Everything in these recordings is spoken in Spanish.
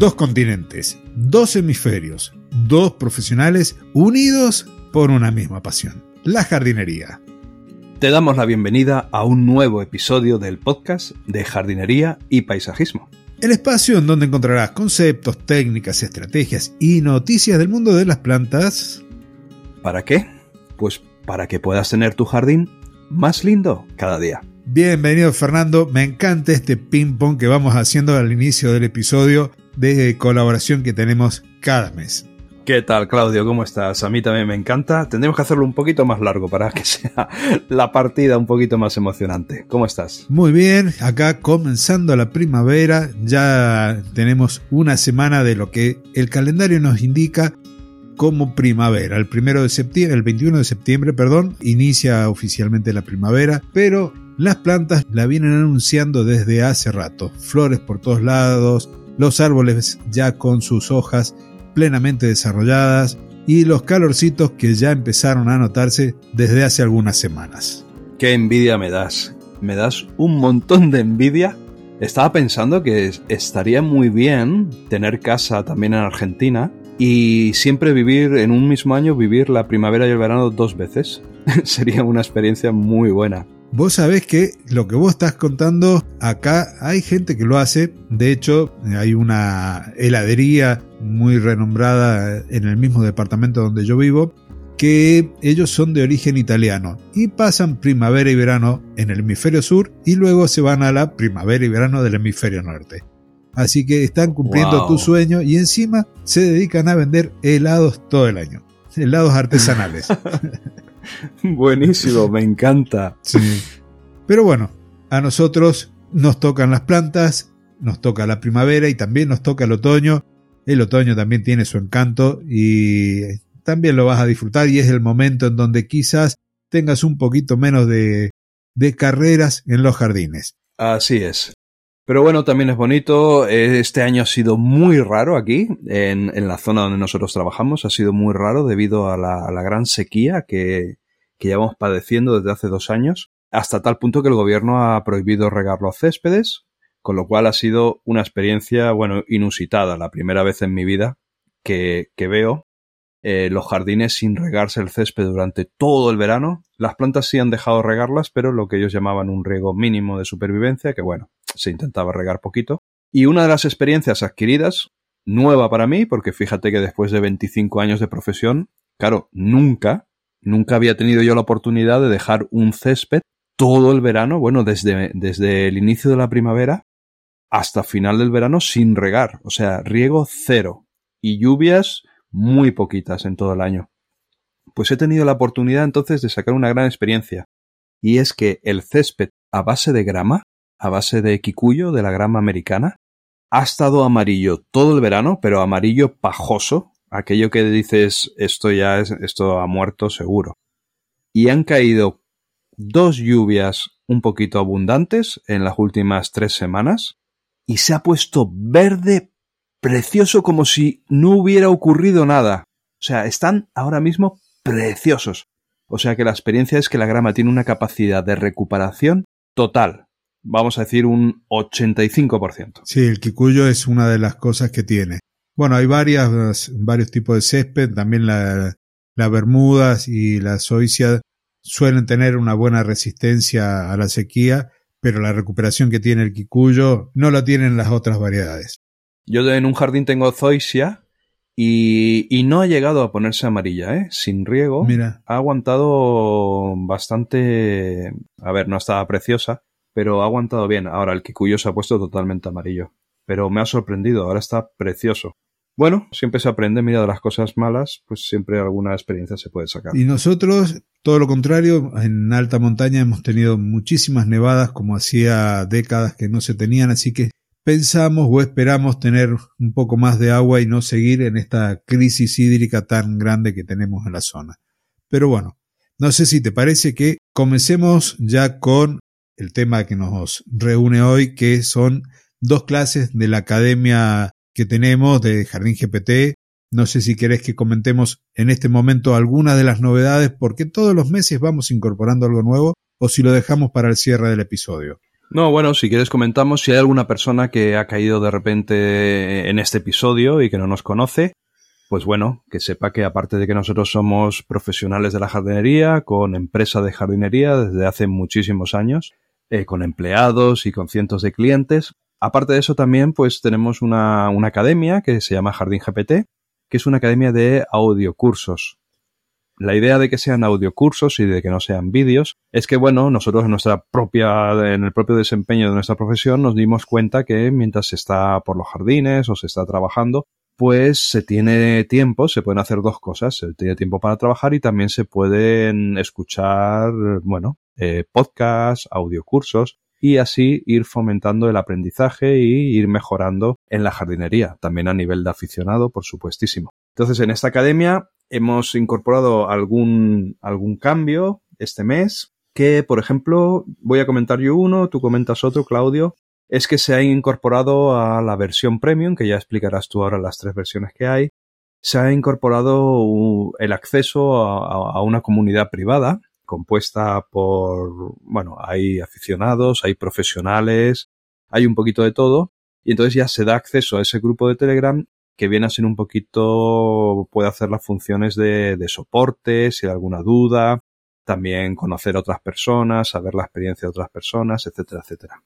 dos continentes, dos hemisferios, dos profesionales unidos por una misma pasión, la jardinería. Te damos la bienvenida a un nuevo episodio del podcast de jardinería y paisajismo. El espacio en donde encontrarás conceptos, técnicas, estrategias y noticias del mundo de las plantas. ¿Para qué? Pues para que puedas tener tu jardín más lindo cada día. Bienvenido Fernando, me encanta este ping pong que vamos haciendo al inicio del episodio de colaboración que tenemos cada mes. ¿Qué tal, Claudio? ¿Cómo estás? A mí también me encanta. Tendremos que hacerlo un poquito más largo para que sea la partida un poquito más emocionante. ¿Cómo estás? Muy bien, acá comenzando la primavera, ya tenemos una semana de lo que el calendario nos indica como primavera. El primero de septiembre, el 21 de septiembre, perdón, inicia oficialmente la primavera, pero las plantas la vienen anunciando desde hace rato. Flores por todos lados, los árboles ya con sus hojas plenamente desarrolladas y los calorcitos que ya empezaron a notarse desde hace algunas semanas. Qué envidia me das. Me das un montón de envidia. Estaba pensando que estaría muy bien tener casa también en Argentina y siempre vivir en un mismo año, vivir la primavera y el verano dos veces. Sería una experiencia muy buena. Vos sabés que lo que vos estás contando acá hay gente que lo hace. De hecho, hay una heladería muy renombrada en el mismo departamento donde yo vivo que ellos son de origen italiano y pasan primavera y verano en el hemisferio sur y luego se van a la primavera y verano del hemisferio norte. Así que están cumpliendo tu sueño y encima se dedican a vender helados todo el año. Helados artesanales. Buenísimo, me encanta. Pero bueno, a nosotros nos tocan las plantas, nos toca la primavera y también nos toca el otoño. El otoño también tiene su encanto y también lo vas a disfrutar y es el momento en donde quizás tengas un poquito menos de, de carreras en los jardines. Así es. Pero bueno, también es bonito. Este año ha sido muy raro aquí, en, en la zona donde nosotros trabajamos. Ha sido muy raro debido a la, a la gran sequía que, que llevamos padeciendo desde hace dos años, hasta tal punto que el gobierno ha prohibido regar los céspedes, con lo cual ha sido una experiencia, bueno, inusitada, la primera vez en mi vida que, que veo eh, los jardines sin regarse el césped durante todo el verano. Las plantas sí han dejado regarlas, pero lo que ellos llamaban un riego mínimo de supervivencia, que bueno, se intentaba regar poquito. Y una de las experiencias adquiridas, nueva para mí, porque fíjate que después de 25 años de profesión, claro, nunca, nunca había tenido yo la oportunidad de dejar un césped todo el verano, bueno, desde, desde el inicio de la primavera hasta final del verano sin regar, o sea, riego cero y lluvias muy poquitas en todo el año. Pues he tenido la oportunidad entonces de sacar una gran experiencia, y es que el césped a base de grama, a base de kikuyo, de la grama americana, ha estado amarillo todo el verano, pero amarillo pajoso, aquello que dices esto ya es, esto ha muerto seguro. Y han caído dos lluvias un poquito abundantes en las últimas tres semanas, y se ha puesto verde precioso como si no hubiera ocurrido nada. O sea, están ahora mismo preciosos. O sea que la experiencia es que la grama tiene una capacidad de recuperación total. Vamos a decir un 85%. Sí, el kikuyo es una de las cosas que tiene. Bueno, hay varias, varios tipos de césped, también la, la bermudas y la zoysia suelen tener una buena resistencia a la sequía, pero la recuperación que tiene el kikuyo no la tienen las otras variedades. Yo en un jardín tengo zoysia y, y, no ha llegado a ponerse amarilla, ¿eh? Sin riego. Mira. Ha aguantado bastante. A ver, no estaba preciosa, pero ha aguantado bien. Ahora el kikuyo se ha puesto totalmente amarillo. Pero me ha sorprendido, ahora está precioso. Bueno, siempre se aprende, mira, de las cosas malas, pues siempre alguna experiencia se puede sacar. Y nosotros, todo lo contrario, en alta montaña hemos tenido muchísimas nevadas como hacía décadas que no se tenían, así que pensamos o esperamos tener un poco más de agua y no seguir en esta crisis hídrica tan grande que tenemos en la zona. Pero bueno, no sé si te parece que comencemos ya con el tema que nos reúne hoy, que son dos clases de la academia que tenemos de Jardín GPT. No sé si querés que comentemos en este momento algunas de las novedades, porque todos los meses vamos incorporando algo nuevo, o si lo dejamos para el cierre del episodio. No, bueno, si quieres comentamos si hay alguna persona que ha caído de repente en este episodio y que no nos conoce, pues bueno, que sepa que aparte de que nosotros somos profesionales de la jardinería, con empresa de jardinería desde hace muchísimos años, eh, con empleados y con cientos de clientes, aparte de eso también pues tenemos una, academia que se llama Jardín GPT, que es una academia de audiocursos. La idea de que sean audiocursos y de que no sean vídeos es que, bueno, nosotros en nuestra propia, en el propio desempeño de nuestra profesión nos dimos cuenta que mientras se está por los jardines o se está trabajando, pues se tiene tiempo, se pueden hacer dos cosas. Se tiene tiempo para trabajar y también se pueden escuchar, bueno, eh, podcasts, audiocursos y así ir fomentando el aprendizaje y ir mejorando en la jardinería, también a nivel de aficionado, por supuestísimo. Entonces, en esta academia hemos incorporado algún, algún cambio este mes, que, por ejemplo, voy a comentar yo uno, tú comentas otro, Claudio, es que se ha incorporado a la versión premium, que ya explicarás tú ahora las tres versiones que hay, se ha incorporado el acceso a, una comunidad privada compuesta por, bueno, hay aficionados, hay profesionales, hay un poquito de todo, y entonces ya se da acceso a ese grupo de Telegram que viene a ser un poquito, puede hacer las funciones de, de soporte, si hay alguna duda, también conocer a otras personas, saber la experiencia de otras personas, etcétera, etcétera.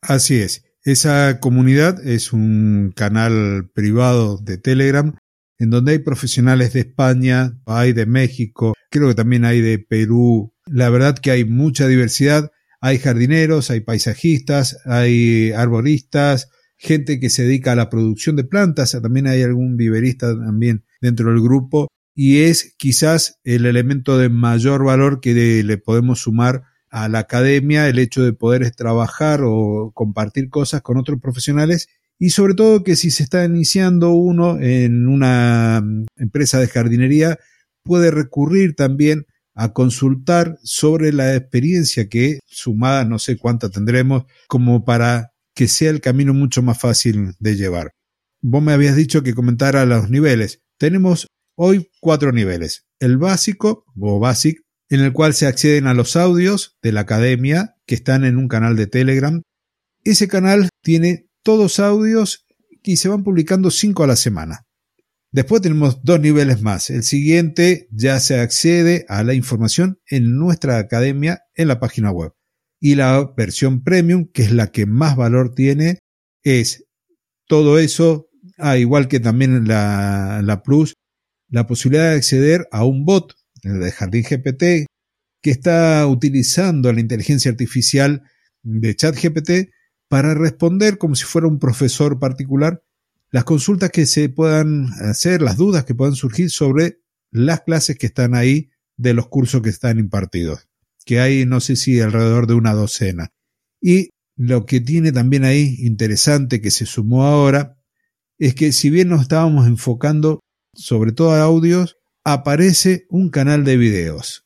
Así es. Esa comunidad es un canal privado de Telegram en donde hay profesionales de España, hay de México, creo que también hay de Perú. La verdad que hay mucha diversidad. Hay jardineros, hay paisajistas, hay arboristas, gente que se dedica a la producción de plantas, también hay algún viverista también dentro del grupo y es quizás el elemento de mayor valor que le podemos sumar a la academia el hecho de poder trabajar o compartir cosas con otros profesionales y sobre todo que si se está iniciando uno en una mm, empresa de jardinería puede recurrir también a consultar sobre la experiencia que sumada no sé cuánta tendremos como para que sea el camino mucho más fácil de llevar. Vos me habías dicho que comentara los niveles. Tenemos hoy cuatro niveles. El básico o basic, en el cual se acceden a los audios de la academia que están en un canal de Telegram. Ese canal tiene todos audios y se van publicando cinco a la semana. Después tenemos dos niveles más. El siguiente ya se accede a la información en nuestra academia en la página web y la versión premium, que es la que más valor tiene, es todo eso, ah, igual que también la, la Plus, la posibilidad de acceder a un bot, el de Jardín GPT, que está utilizando la inteligencia artificial de ChatGPT para responder como si fuera un profesor particular las consultas que se puedan hacer, las dudas que puedan surgir sobre las clases que están ahí de los cursos que están impartidos que hay no sé si alrededor de una docena. Y lo que tiene también ahí interesante que se sumó ahora es que si bien nos estábamos enfocando sobre todo a audios, aparece un canal de videos.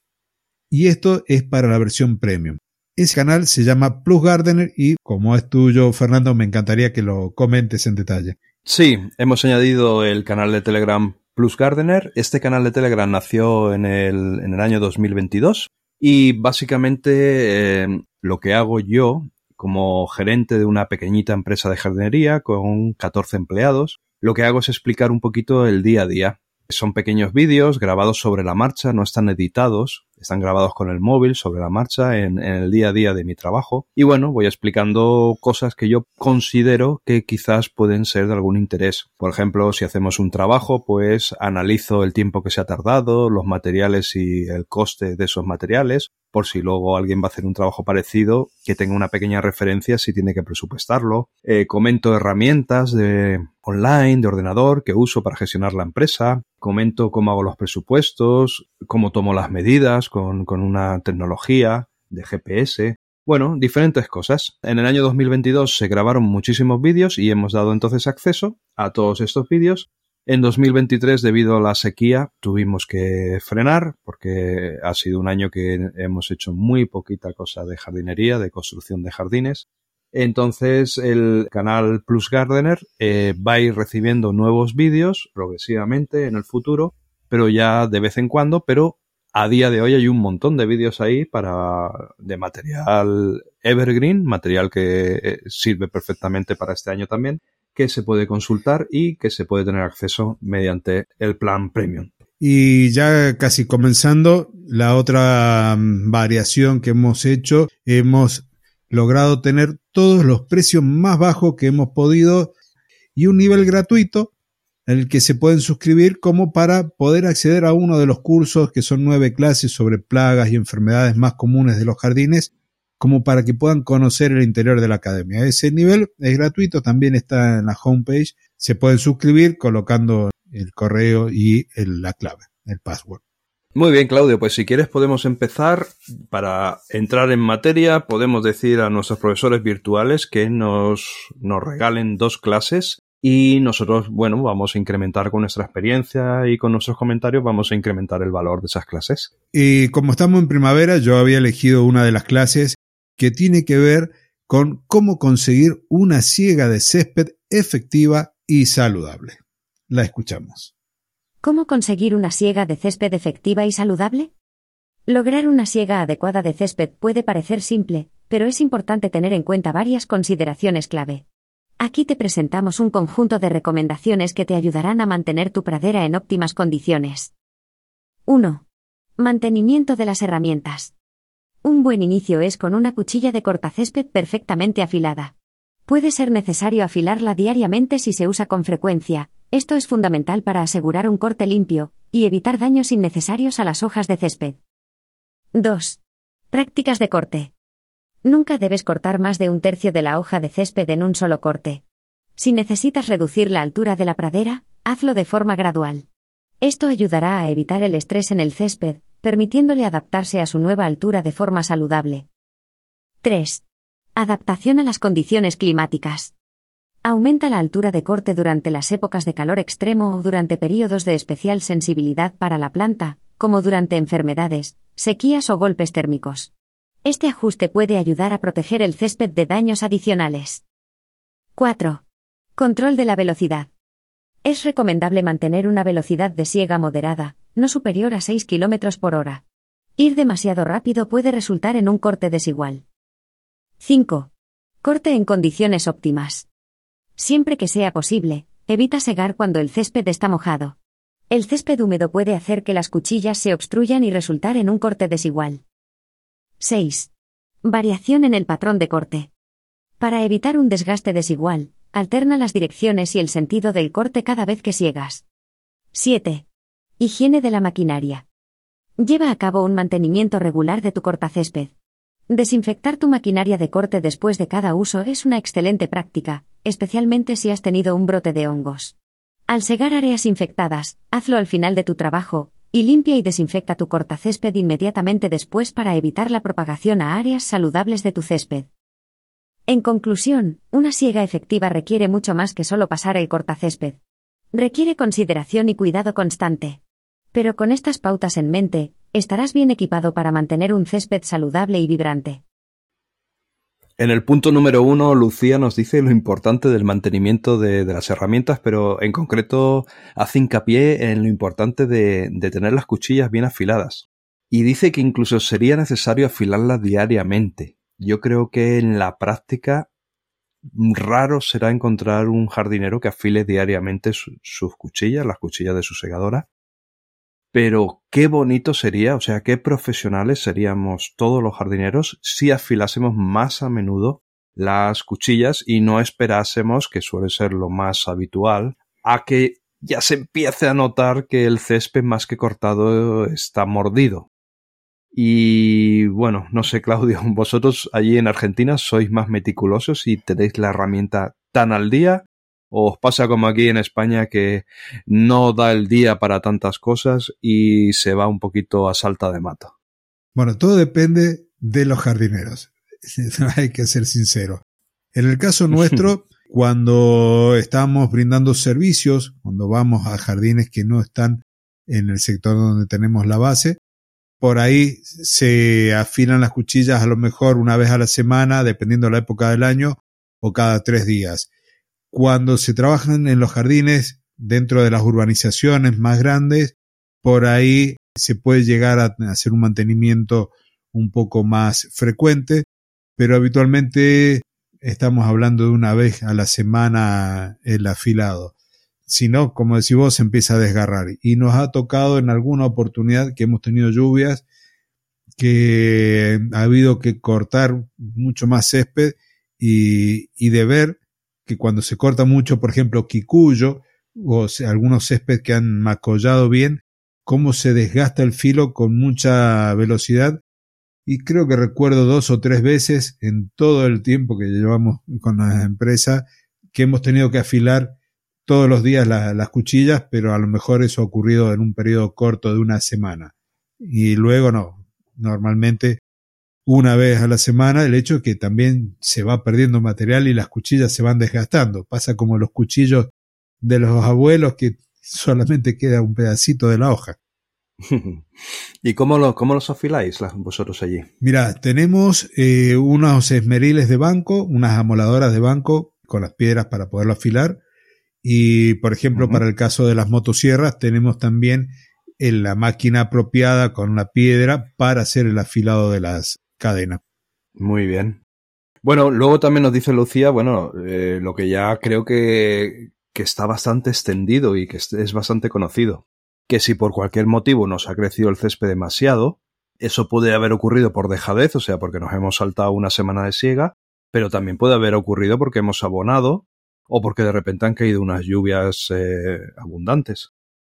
Y esto es para la versión premium. Ese canal se llama Plus Gardener y como es tuyo, Fernando, me encantaría que lo comentes en detalle. Sí, hemos añadido el canal de Telegram Plus Gardener. Este canal de Telegram nació en el, en el año 2022 y básicamente eh, lo que hago yo como gerente de una pequeñita empresa de jardinería con 14 empleados, lo que hago es explicar un poquito el día a día. Son pequeños vídeos grabados sobre la marcha, no están editados, están grabados con el móvil sobre la marcha en, el día a día de mi trabajo. Y bueno, voy explicando cosas que yo considero que quizás pueden ser de algún interés. Por ejemplo, si hacemos un trabajo, pues analizo el tiempo que se ha tardado, los materiales y el coste de esos materiales, por si luego alguien va a hacer un trabajo parecido, que tenga una pequeña referencia si tiene que presupuestarlo. Eh, comento herramientas de online, de ordenador que uso para gestionar la empresa. Comento cómo hago los presupuestos, cómo tomo las medidas, con, una tecnología de GPS. Bueno, diferentes cosas. En el año 2022 se grabaron muchísimos vídeos y hemos dado entonces acceso a todos estos vídeos. En 2023, debido a la sequía, tuvimos que frenar porque ha sido un año que hemos hecho muy poquita cosa de jardinería, de construcción de jardines. Entonces el canal Plus Gardener eh, va a ir recibiendo nuevos vídeos progresivamente en el futuro, pero ya de vez en cuando, pero A día de hoy hay un montón de vídeos ahí para de material evergreen, material que eh, sirve perfectamente para este año también, que se puede consultar y que se puede tener acceso mediante el plan premium. Y ya casi comenzando, la otra mm, variación que hemos hecho, hemos logrado tener todos los precios más bajos que hemos podido y un nivel gratuito en el que se pueden suscribir como para poder acceder a uno de los cursos que son nueve clases sobre plagas y enfermedades más comunes de los jardines como para que puedan conocer el interior de la academia. Ese nivel es gratuito, también está en la homepage. Se pueden suscribir colocando el correo y la clave, el password. Muy bien, Claudio, pues si quieres podemos empezar. Para entrar en materia, podemos decir a nuestros profesores virtuales que nos, nos regalen dos clases y nosotros, bueno, vamos a incrementar con nuestra experiencia y con nuestros comentarios, vamos a incrementar el valor de esas clases. Y como estamos en primavera, yo había elegido una de las clases que tiene que ver con cómo conseguir una siega de césped efectiva y saludable. La escuchamos. ¿Cómo conseguir una siega de césped efectiva y saludable? Lograr una siega adecuada de césped puede parecer simple, pero es importante tener en cuenta varias consideraciones clave. Aquí te presentamos un conjunto de recomendaciones que te ayudarán a mantener tu pradera en óptimas condiciones. 1. Mantenimiento de las herramientas. Un buen inicio es con una cuchilla de cortacésped perfectamente afilada. Puede ser necesario afilarla diariamente si se usa con frecuencia, esto es fundamental para asegurar un corte limpio y evitar daños innecesarios a las hojas de césped. 2. Prácticas de corte. Nunca debes cortar más de un tercio de la hoja de césped en un solo corte. Si necesitas reducir la altura de la pradera, hazlo de forma gradual. Esto ayudará a evitar el estrés en el césped, permitiéndole adaptarse a su nueva altura de forma saludable. 3. Adaptación a las condiciones climáticas. Aumenta la altura de corte durante las épocas de calor extremo o durante periodos de especial sensibilidad para la planta, como durante enfermedades, sequías o golpes térmicos. Este ajuste puede ayudar a proteger el césped de daños adicionales. 4. Control de la velocidad. Es recomendable mantener una velocidad de siega moderada, no superior a 6 km por hora. Ir demasiado rápido puede resultar en un corte desigual. 5. Corte en condiciones óptimas. Siempre que sea posible, evita segar cuando el césped está mojado. El césped húmedo puede hacer que las cuchillas se obstruyan y resultar en un corte desigual. 6. Variación en el patrón de corte. Para evitar un desgaste desigual, alterna las direcciones y el sentido del corte cada vez que siegas. 7. Higiene de la maquinaria. Lleva a cabo un mantenimiento regular de tu cortacésped. Desinfectar tu maquinaria de corte después de cada uso es una excelente práctica, especialmente si has tenido un brote de hongos. Al segar áreas infectadas, hazlo al final de tu trabajo, y limpia y desinfecta tu cortacésped inmediatamente después para evitar la propagación a áreas saludables de tu césped. En conclusión, una siega efectiva requiere mucho más que solo pasar el cortacésped. Requiere consideración y cuidado constante. Pero con estas pautas en mente, estarás bien equipado para mantener un césped saludable y vibrante. En el punto número uno, Lucía nos dice lo importante del mantenimiento de, las herramientas, pero en concreto hace hincapié en lo importante de, tener las cuchillas bien afiladas. Y dice que incluso sería necesario afilarlas diariamente. Yo creo que en la práctica raro será encontrar un jardinero que afile diariamente sus cuchillas, las cuchillas de su segadora. Pero qué bonito sería, o sea, qué profesionales seríamos todos los jardineros si afilásemos más a menudo las cuchillas y no esperásemos, que suele ser lo más habitual, a que ya se empiece a notar que el césped más que cortado está mordido. Y bueno, no sé, Claudio, vosotros allí en Argentina sois más meticulosos y tenéis la herramienta tan al día ¿O os pasa como aquí en España que no da el día para tantas cosas y se va un poquito a salta de mata? Bueno, todo depende de los jardineros. Hay que ser sincero. En el caso nuestro, cuando estamos brindando servicios, cuando vamos a jardines que no están en el sector donde tenemos la base, por ahí se afilan las cuchillas a lo mejor una vez a la semana, dependiendo de la época del año, o cada tres días cuando se trabajan en los jardines dentro de las urbanizaciones más grandes, por ahí se puede llegar a hacer un mantenimiento un poco más frecuente, pero habitualmente estamos hablando de una vez a la semana el afilado. Si no, como decís vos, se empieza a desgarrar. Y nos ha tocado en alguna oportunidad que hemos tenido lluvias, que ha habido que cortar mucho más césped y, y de ver que cuando se corta mucho, por ejemplo, quicuyo o algunos césped que han macollado bien, cómo se desgasta el filo con mucha velocidad y creo que recuerdo dos o tres veces en todo el tiempo que llevamos con la empresa que hemos tenido que afilar todos los días las cuchillas, pero a lo mejor eso ha ocurrido en un periodo corto de una semana. Y luego no, normalmente una vez a la semana, el hecho es que también se va perdiendo material y las cuchillas se van desgastando. Pasa como los cuchillos de los abuelos que solamente queda un pedacito de la hoja. ¿Y cómo, lo, cómo los afiláis vosotros allí? Mira, tenemos eh, unos esmeriles de banco, unas amoladoras de banco con las piedras para poderlo afilar. Y, por ejemplo, para el caso de las motosierras, tenemos también en eh, la máquina apropiada con una piedra para hacer el afilado de las cadenas. Muy bien. Bueno, luego también nos dice Lucía, bueno, eh, lo que ya creo que, que está bastante extendido y que es bastante conocido que si por cualquier motivo nos ha crecido el césped demasiado, eso puede haber ocurrido por dejadez, o sea, porque nos hemos saltado una semana de siega, pero también puede haber ocurrido porque hemos abonado o porque de repente han caído unas lluvias eh, abundantes.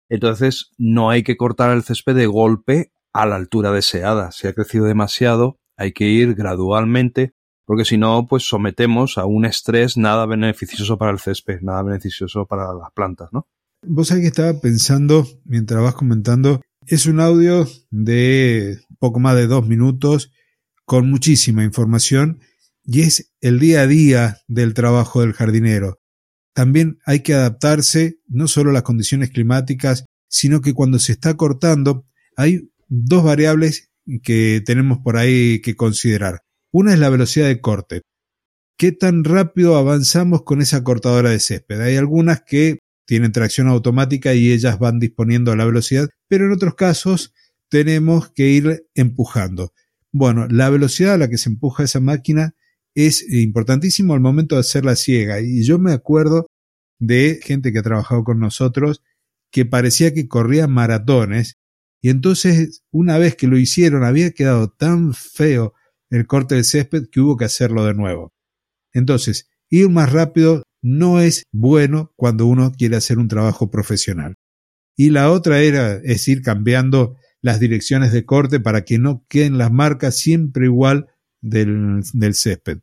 Entonces, no hay que cortar el césped de golpe a la altura deseada. Si ha crecido demasiado, hay que ir gradualmente, porque si no, pues sometemos a un estrés nada beneficioso para el césped, nada beneficioso para las plantas, ¿no? Vos sabés que estaba pensando, mientras vas comentando, es un audio de poco más de dos minutos con muchísima información y es el día a día del trabajo del jardinero. También hay que adaptarse no solo a las condiciones climáticas, sino que cuando se está cortando hay dos variables que tenemos por ahí que considerar. Una es la velocidad de corte. ¿Qué tan rápido avanzamos con esa cortadora de césped? Hay algunas que tienen tracción automática y ellas van disponiendo a la velocidad, pero en otros casos tenemos que ir empujando. Bueno, la velocidad a la que se empuja esa máquina es importantísimo al momento de hacer la ciega. Y yo me acuerdo de gente que ha trabajado con nosotros que parecía que corría maratones y entonces una vez que lo hicieron había quedado tan feo el corte de césped que hubo que hacerlo de nuevo. Entonces, ir más rápido no es bueno cuando uno quiere hacer un trabajo profesional. Y la otra era, es ir cambiando las direcciones de corte para que no queden las marcas siempre igual del, del césped.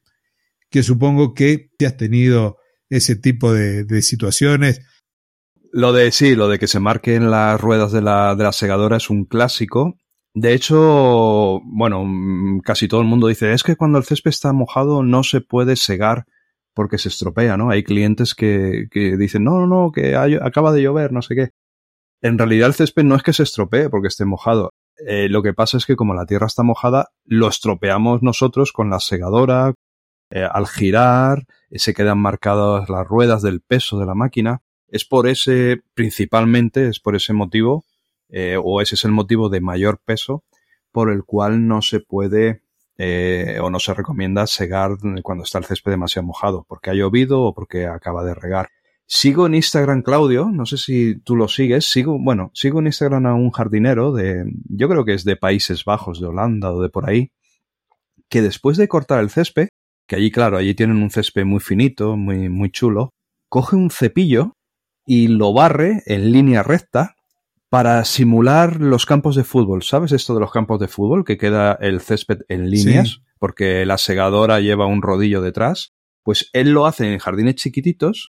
Que supongo que si has tenido ese tipo de, situaciones. Lo de sí, lo de que se marquen las ruedas de la, de la segadora es un clásico. De hecho, bueno, casi todo el mundo dice, es que cuando el césped está mojado no se puede segar porque se estropea, ¿no? Hay clientes que, que dicen, no, no, no, que acaba de llover, no sé qué. En realidad el césped no es que se estropee porque esté mojado. Eh, lo que pasa es que como la tierra está mojada, lo estropeamos nosotros con la segadora, eh, al girar, eh, se quedan marcadas las ruedas del peso de la máquina. Es por ese, principalmente, es por ese motivo, o ese es el motivo de mayor peso, por el cual no se puede eh, o no se recomienda segar cuando está el césped demasiado mojado, porque ha llovido o porque acaba de regar. Sigo en Instagram, Claudio, no sé si tú lo sigues, sigo, bueno, sigo en Instagram a un jardinero de, yo creo que es de Países Bajos, de Holanda o de por ahí, que después de cortar el césped, que allí, claro, allí tienen un césped muy finito, muy, muy chulo, coge un cepillo y lo barre en línea recta para simular los campos de fútbol. ¿Sabes esto de los campos de fútbol? Que queda el césped en líneas, porque la segadora lleva un rodillo detrás. Pues él lo hace en jardines chiquititos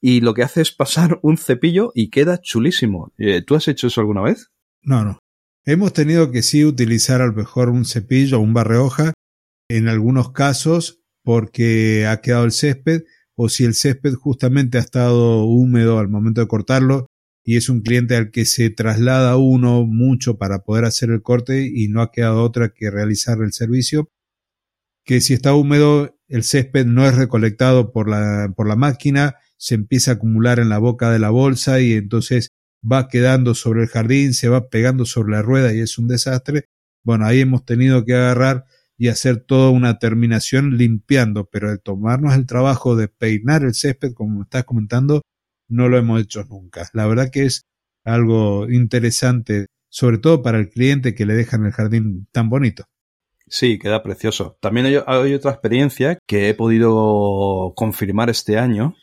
y lo que hace es pasar un cepillo y queda chulísimo. Eh, ¿Tú has hecho eso alguna vez? No, no. Hemos tenido que sí utilizar a lo mejor un cepillo o un barrehoja en algunos casos porque ha quedado el césped o si el césped justamente ha estado húmedo al momento de cortarlo y es un cliente al que se traslada uno mucho para poder hacer el corte y no ha quedado otra que realizar el servicio, que si está húmedo el césped no es recolectado por la, por la máquina, se empieza a acumular en la boca de la bolsa y entonces va quedando sobre el jardín, se va pegando sobre la rueda y es un desastre. Bueno, ahí hemos tenido que agarrar y hacer toda una terminación limpiando, pero el tomarnos el trabajo de peinar el césped, como me estás comentando, no lo hemos hecho nunca. La verdad que es algo interesante, sobre todo para el cliente que le dejan el jardín tan bonito. Sí, queda precioso. También hay, otra experiencia que he podido confirmar este año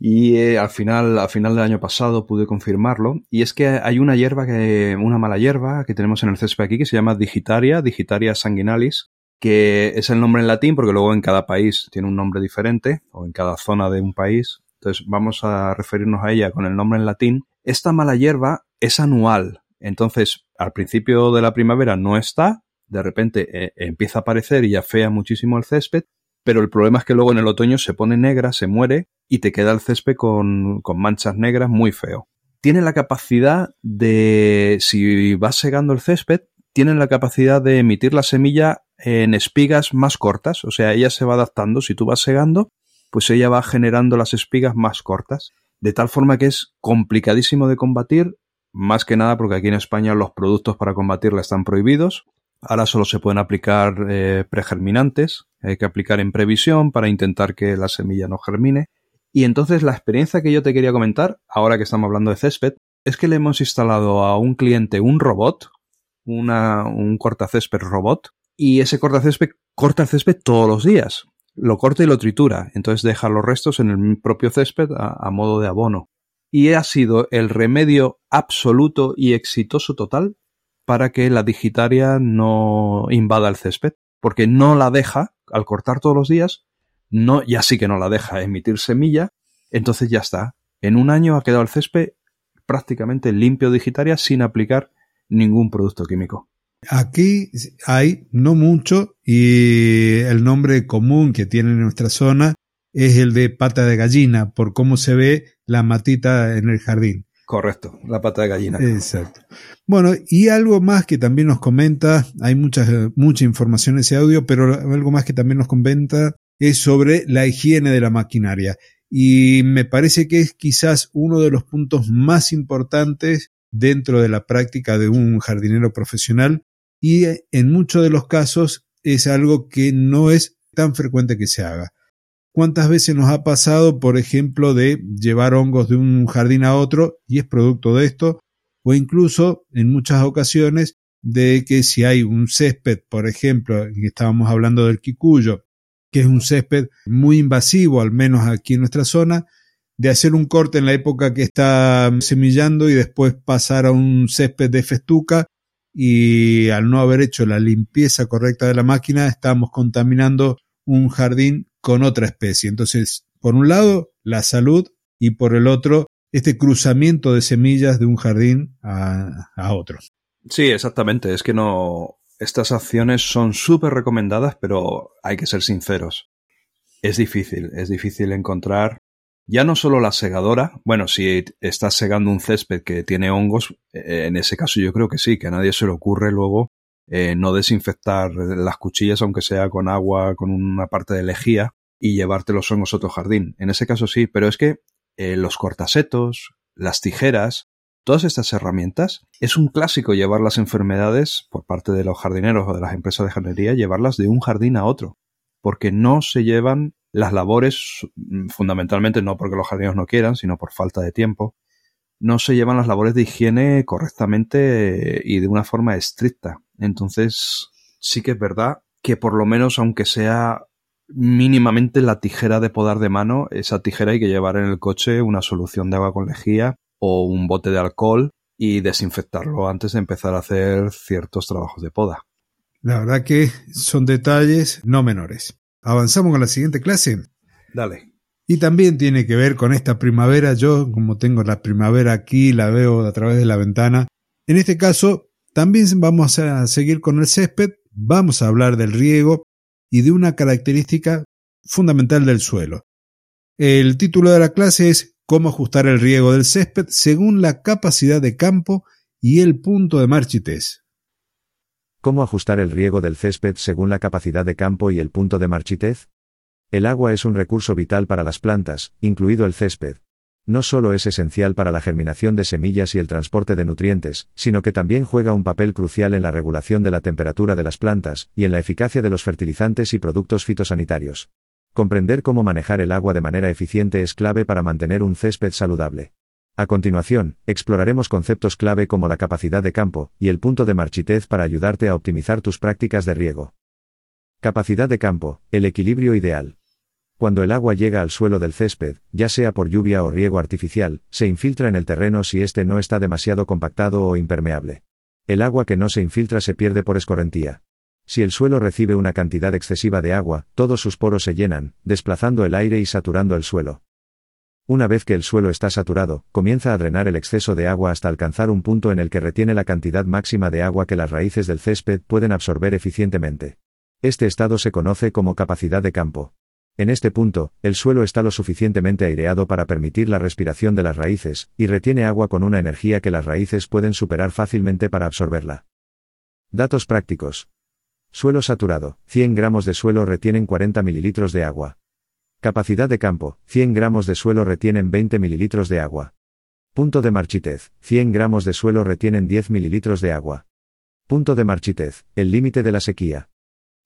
y eh, al final, al final del año pasado pude confirmarlo. Y es que hay una hierba que, una mala hierba que tenemos en el césped aquí que se llama Digitaria, Digitaria sanguinalis, que es el nombre en latín porque luego en cada país tiene un nombre diferente o en cada zona de un país. Entonces vamos a referirnos a ella con el nombre en latín. Esta mala hierba es anual. Entonces, al principio de la primavera no está, de repente eh, empieza a aparecer y afea muchísimo el césped, pero el problema es que luego en el otoño se pone negra, se muere y te queda el césped con, con manchas negras muy feo. Tiene la capacidad de, si vas segando el césped, tiene la capacidad de emitir la semilla en espigas más cortas, o sea, ella se va adaptando, si tú vas segando, pues ella va generando las espigas más cortas, de tal forma que es complicadísimo de combatir, más que nada porque aquí en España los productos para combatirla están prohibidos, Ahora solo se pueden aplicar eh, pregerminantes, hay que aplicar en previsión para intentar que la semilla no germine. Y entonces la experiencia que yo te quería comentar, ahora que estamos hablando de césped, es que le hemos instalado a un cliente un robot, un cortacésped robot, y ese cortacésped corta el césped todos los días. Lo corta y lo tritura, entonces deja los restos en el propio césped a modo de abono. Y ha sido el remedio absoluto y exitoso total para que la digitaria no invada el césped, porque no la deja, al cortar todos los días, no, ya sí que no la deja emitir semilla, entonces ya está. En un año ha quedado el césped prácticamente limpio digitaria sin aplicar ningún producto químico. Aquí hay no mucho y el nombre común que tiene en nuestra zona es el de pata de gallina por cómo se ve la matita en el jardín. Correcto, la pata de gallina. Exacto. Bueno, y algo más que también nos comenta, hay mucha, mucha información en ese audio, pero algo más que también nos comenta es sobre la higiene de la maquinaria. Y me parece que es quizás uno de los puntos más importantes dentro de la práctica de un jardinero profesional y en muchos de los casos es algo que no es tan frecuente que se haga. ¿Cuántas veces nos ha pasado, por ejemplo, de llevar hongos de un jardín a otro y es producto de esto? O incluso, en muchas ocasiones, de que si hay un césped, por ejemplo, estábamos hablando del quicuyo, que es un césped muy invasivo, al menos aquí en nuestra zona, de hacer un corte en la época que está semillando y después pasar a un césped de festuca y al no haber hecho la limpieza correcta de la máquina estamos contaminando un jardín con otra especie. Entonces, por un lado, la salud y por el otro, este cruzamiento de semillas de un jardín a, a otro. Sí, exactamente. Es que no. Estas acciones son súper recomendadas, pero hay que ser sinceros. Es difícil, es difícil encontrar ya no solo la segadora, bueno, si estás segando un césped que tiene hongos, eh, en ese caso yo creo que sí, que a nadie se le ocurre luego eh, no desinfectar las cuchillas, aunque sea con agua, con una parte de lejía, y llevarte los hongos a otro jardín. En ese caso sí, pero es que eh, los cortasetos, las tijeras, todas estas herramientas, es un clásico llevar las enfermedades por parte de los jardineros o de las empresas de jardinería, llevarlas de un jardín a otro, porque no se llevan las labores, mm, fundamentalmente no porque los jardineros no quieran, sino por falta de tiempo, no se llevan las labores de higiene correctamente y de una forma estricta. Entonces, sí que es verdad que por lo menos, aunque sea mínimamente la tijera de podar de mano, esa tijera hay que llevar en el coche una solución de agua con lejía o un bote de alcohol y desinfectarlo antes de empezar a hacer ciertos trabajos de poda. La verdad que son detalles no menores. Avanzamos con la siguiente clase. Dale. Y también tiene que ver con esta primavera. Yo, como tengo la primavera aquí, la veo a través de la ventana. En este caso, también vamos a seguir con el césped, vamos a hablar del riego y de una característica fundamental del suelo. El título de la clase es Cómo ajustar el riego del césped según la capacidad de campo y el punto de marchitez. ¿Cómo ajustar el riego del césped según la capacidad de campo y el punto de marchitez? El agua es un recurso vital para las plantas, incluido el césped. No solo es esencial para la germinación de semillas y el transporte de nutrientes, sino que también juega un papel crucial en la regulación de la temperatura de las plantas y en la eficacia de los fertilizantes y productos fitosanitarios. Comprender cómo manejar el agua de manera eficiente es clave para mantener un césped saludable. A continuación, exploraremos conceptos clave como la capacidad de campo y el punto de marchitez para ayudarte a optimizar tus prácticas de riego. Capacidad de campo, el equilibrio ideal. Cuando el agua llega al suelo del césped, ya sea por lluvia o riego artificial, se infiltra en el terreno si éste no está demasiado compactado o impermeable. El agua que no se infiltra se pierde por escorrentía. Si el suelo recibe una cantidad excesiva de agua, todos sus poros se llenan, desplazando el aire y saturando el suelo. Una vez que el suelo está saturado, comienza a drenar el exceso de agua hasta alcanzar un punto en el que retiene la cantidad máxima de agua que las raíces del césped pueden absorber eficientemente. Este estado se conoce como capacidad de campo. En este punto, el suelo está lo suficientemente aireado para permitir la respiración de las raíces, y retiene agua con una energía que las raíces pueden superar fácilmente para absorberla. Datos prácticos. Suelo saturado. 100 gramos de suelo retienen 40 mililitros de agua. Capacidad de campo, 100 gramos de suelo retienen 20 mililitros de agua. Punto de marchitez, 100 gramos de suelo retienen 10 mililitros de agua. Punto de marchitez, el límite de la sequía.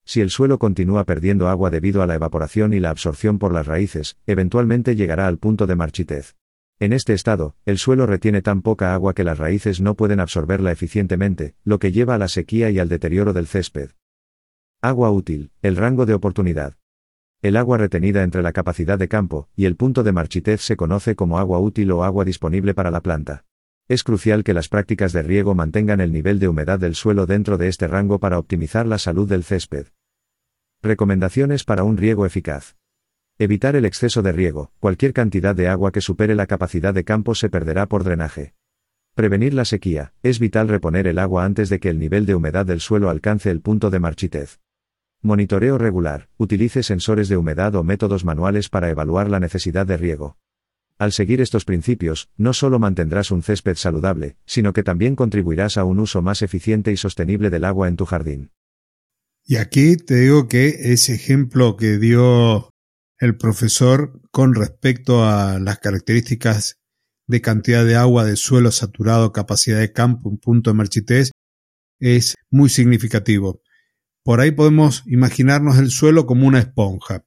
Si el suelo continúa perdiendo agua debido a la evaporación y la absorción por las raíces, eventualmente llegará al punto de marchitez. En este estado, el suelo retiene tan poca agua que las raíces no pueden absorberla eficientemente, lo que lleva a la sequía y al deterioro del césped. Agua útil, el rango de oportunidad. El agua retenida entre la capacidad de campo y el punto de marchitez se conoce como agua útil o agua disponible para la planta. Es crucial que las prácticas de riego mantengan el nivel de humedad del suelo dentro de este rango para optimizar la salud del césped. Recomendaciones para un riego eficaz. Evitar el exceso de riego, cualquier cantidad de agua que supere la capacidad de campo se perderá por drenaje. Prevenir la sequía, es vital reponer el agua antes de que el nivel de humedad del suelo alcance el punto de marchitez. Monitoreo regular. Utilice sensores de humedad o métodos manuales para evaluar la necesidad de riego. Al seguir estos principios, no solo mantendrás un césped saludable, sino que también contribuirás a un uso más eficiente y sostenible del agua en tu jardín. Y aquí te digo que ese ejemplo que dio el profesor con respecto a las características de cantidad de agua de suelo saturado, capacidad de campo, un punto de marchitez, es muy significativo. Por ahí podemos imaginarnos el suelo como una esponja.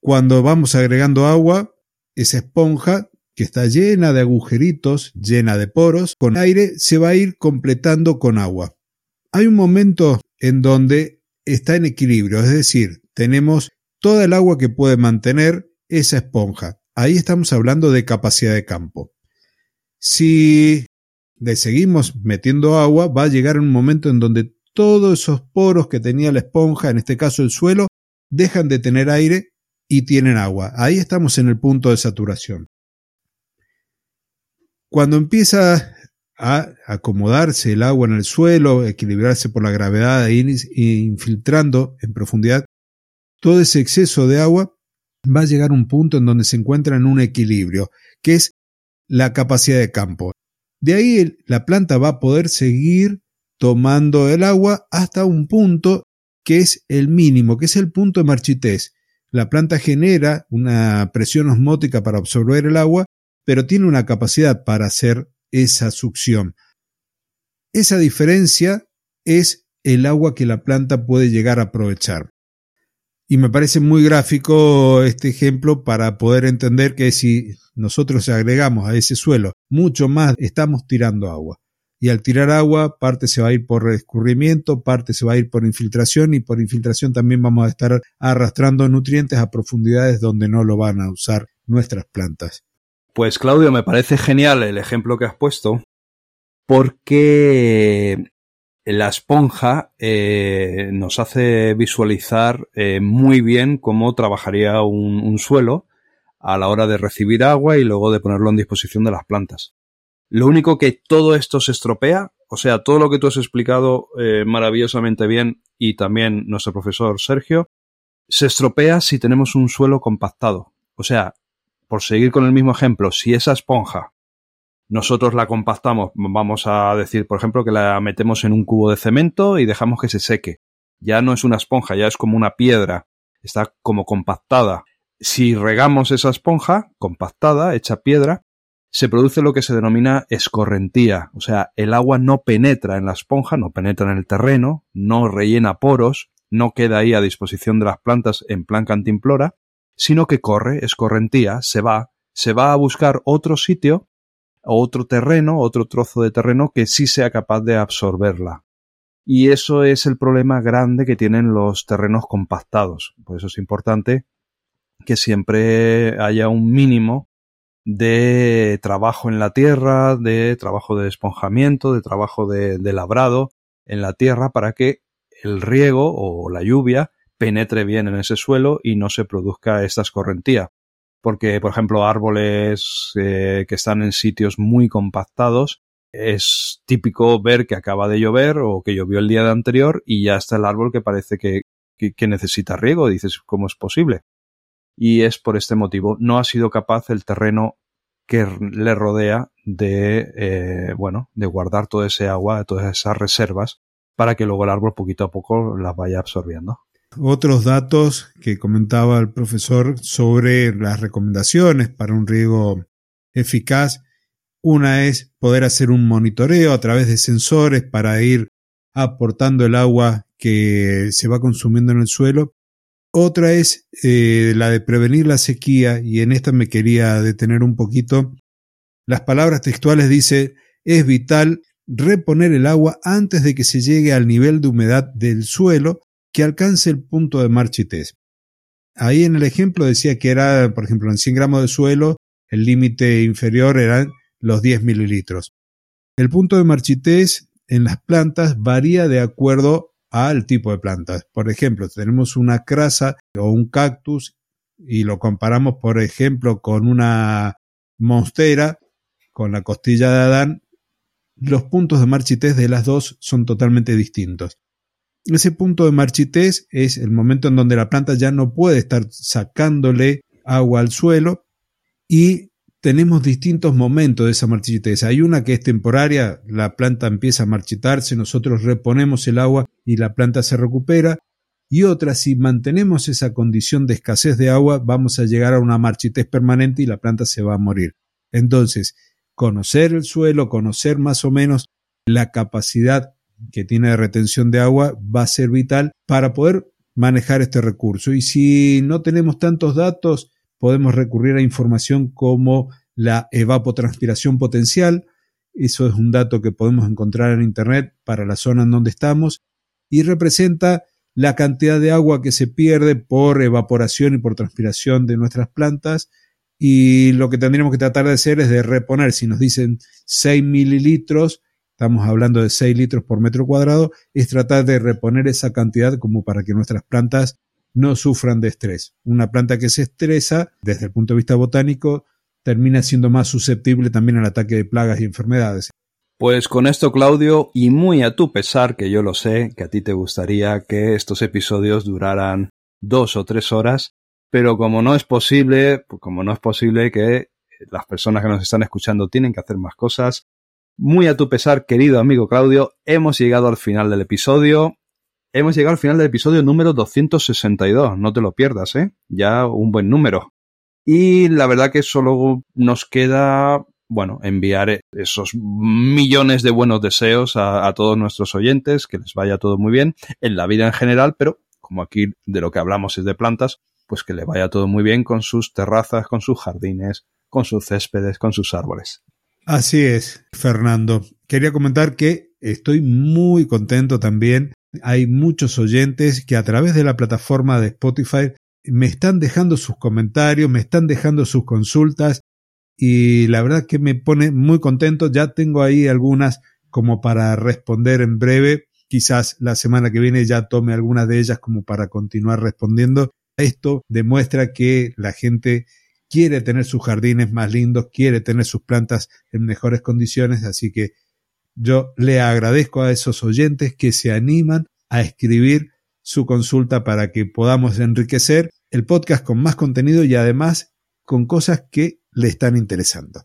Cuando vamos agregando agua, esa esponja, que está llena de agujeritos, llena de poros, con aire, se va a ir completando con agua. Hay un momento en donde está en equilibrio, es decir, tenemos toda el agua que puede mantener esa esponja. Ahí estamos hablando de capacidad de campo. Si le seguimos metiendo agua, va a llegar un momento en donde todos esos poros que tenía la esponja, en este caso el suelo, dejan de tener aire y tienen agua. Ahí estamos en el punto de saturación. Cuando empieza a acomodarse el agua en el suelo, equilibrarse por la gravedad e ir infiltrando en profundidad, todo ese exceso de agua va a llegar a un punto en donde se encuentra en un equilibrio, que es la capacidad de campo. De ahí la planta va a poder seguir tomando el agua hasta un punto que es el mínimo, que es el punto de marchitez. La planta genera una presión osmótica para absorber el agua, pero tiene una capacidad para hacer esa succión. Esa diferencia es el agua que la planta puede llegar a aprovechar. Y me parece muy gráfico este ejemplo para poder entender que si nosotros agregamos a ese suelo mucho más, estamos tirando agua y al tirar agua, parte se va a ir por escurrimiento, parte se va a ir por infiltración y por infiltración también vamos a estar arrastrando nutrientes a profundidades donde no lo van a usar nuestras plantas. Pues Claudio, me parece genial el ejemplo que has puesto porque la esponja eh, nos hace visualizar eh, muy bien cómo trabajaría un suelo a la hora de recibir agua y luego de ponerlo en disposición de las plantas. Lo único que todo esto se estropea, o sea, todo lo que tú has explicado eh, maravillosamente bien y también nuestro profesor Sergio, se estropea si tenemos un suelo compactado. O sea, por seguir con el mismo ejemplo, si esa esponja nosotros la compactamos, vamos a decir, por ejemplo, que la metemos en un cubo de cemento y dejamos que se seque. Ya no es una esponja, ya es como una piedra, está como compactada. Si regamos esa esponja compactada, hecha piedra, se produce lo que se denomina escorrentía, o sea, el agua no penetra en la esponja, no penetra en el terreno, no rellena poros, no queda ahí a disposición de las plantas en plan cantimplora, sino que corre, escorrentía, se va, se va a buscar otro sitio, otro terreno, otro trozo de terreno que sí sea capaz de absorberla. Y eso es el problema grande que tienen los terrenos compactados. Por eso es importante que siempre haya un mínimo de trabajo en la tierra, de trabajo de esponjamiento, de trabajo de, labrado en la tierra para que el riego o la lluvia penetre bien en ese suelo y no se produzca esta escorrentía. Porque, por ejemplo, árboles eh, que están en sitios muy compactados, es típico ver que acaba de llover o que llovió el día anterior y ya está el árbol que parece que, que necesita riego. Dices, ¿cómo es posible? Y es por este motivo. No ha sido capaz el terreno que le rodea de, eh, bueno, de guardar todo ese agua, todas esas reservas, para que luego el árbol poquito a poco las vaya absorbiendo. Otros datos que comentaba el profesor sobre las recomendaciones para un riego eficaz. Una es poder hacer un monitoreo a través de sensores para ir aportando el agua que se va consumiendo en el suelo otra es eh, la de prevenir la sequía, y en esta me quería detener un poquito. Las palabras textuales dice, es vital reponer el agua antes de que se llegue al nivel de humedad del suelo que alcance el punto de marchitez. Ahí en el ejemplo decía que era, por ejemplo, en 100 gramos de suelo, el límite inferior eran los 10 mililitros. El punto de marchitez en las plantas varía de acuerdo al tipo de plantas. Por ejemplo, tenemos una crasa o un cactus y lo comparamos, por ejemplo, con una monstera, con la costilla de Adán, los puntos de marchitez de las dos son totalmente distintos. Ese punto de marchitez es el momento en donde la planta ya no puede estar sacándole agua al suelo y tenemos distintos momentos de esa marchitez. Hay una que es temporaria, la planta empieza a marchitarse, nosotros reponemos el agua y la planta se recupera. Y otra, si mantenemos esa condición de escasez de agua, vamos a llegar a una marchitez permanente y la planta se va a morir. Entonces, conocer el suelo, conocer más o menos la capacidad que tiene de retención de agua va a ser vital para poder manejar este recurso. Y si no tenemos tantos datos, podemos recurrir a información como la evapotranspiración potencial. Eso es un dato que podemos encontrar en Internet para la zona en donde estamos y representa la cantidad de agua que se pierde por evaporación y por transpiración de nuestras plantas. Y lo que tendríamos que tratar de hacer es de reponer, si nos dicen 6 mililitros, estamos hablando de 6 litros por metro cuadrado, es tratar de reponer esa cantidad como para que nuestras plantas no sufran de estrés. Una planta que se estresa, desde el punto de vista botánico, termina siendo más susceptible también al ataque de plagas y enfermedades. Pues con esto, Claudio, y muy a tu pesar, que yo lo sé, que a ti te gustaría que estos episodios duraran dos o tres horas, pero como no es posible, como no es posible que las personas que nos están escuchando tienen que hacer más cosas, muy a tu pesar, querido amigo Claudio, hemos llegado al final del episodio hemos llegado al final del episodio número 262. No te lo pierdas, ¿eh? Ya un buen número. Y la verdad que solo nos queda, bueno, enviar esos millones de buenos deseos a, a, todos nuestros oyentes, que les vaya todo muy bien en la vida en general, pero como aquí de lo que hablamos es de plantas, pues que le vaya todo muy bien con sus terrazas, con sus jardines, con sus céspedes, con sus árboles. Así es, Fernando. Quería comentar que estoy muy contento también hay muchos oyentes que a través de la plataforma de Spotify me están dejando sus comentarios, me están dejando sus consultas y la verdad que me pone muy contento. Ya tengo ahí algunas como para responder en breve. Quizás la semana que viene ya tome algunas de ellas como para continuar respondiendo. Esto demuestra que la gente quiere tener sus jardines más lindos, quiere tener sus plantas en mejores condiciones, así que yo le agradezco a esos oyentes que se animan a escribir su consulta para que podamos enriquecer el podcast con más contenido y además con cosas que le están interesando.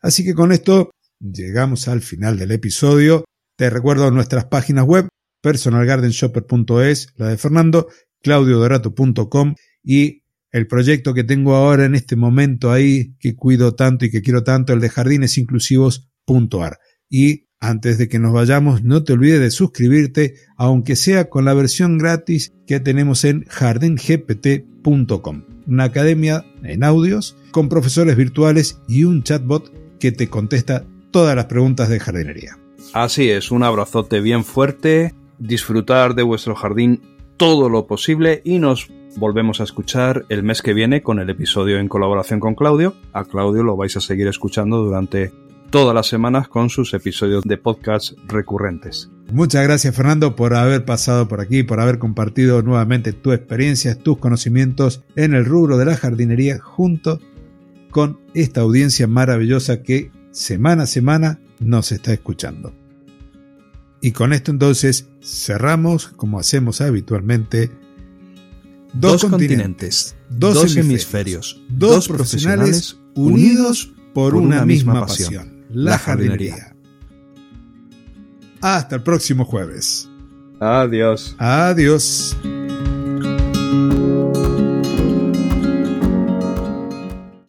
Así que con esto llegamos al final del episodio. Te recuerdo nuestras páginas web personalgardenshopper.es, la de Fernando, claudiodorato.com y el proyecto que tengo ahora en este momento ahí, que cuido tanto y que quiero tanto, el de jardinesinclusivos.ar. Y antes de que nos vayamos, no te olvides de suscribirte, aunque sea con la versión gratis que tenemos en jardingpt.com, una academia en audios con profesores virtuales y un chatbot que te contesta todas las preguntas de jardinería. Así es, un abrazote bien fuerte, disfrutar de vuestro jardín todo lo posible y nos volvemos a escuchar el mes que viene con el episodio en colaboración con Claudio. A Claudio lo vais a seguir escuchando durante todas las semanas con sus episodios de podcast recurrentes. Muchas gracias Fernando por haber pasado por aquí, por haber compartido nuevamente tu experiencia, tus conocimientos en el rubro de la jardinería junto con esta audiencia maravillosa que semana a semana nos está escuchando. Y con esto entonces cerramos, como hacemos habitualmente, dos, continentes, dos, hemisferios, dos profesionales unidos por una misma pasión, la jardinería. Hasta el próximo jueves. Adiós. Adiós.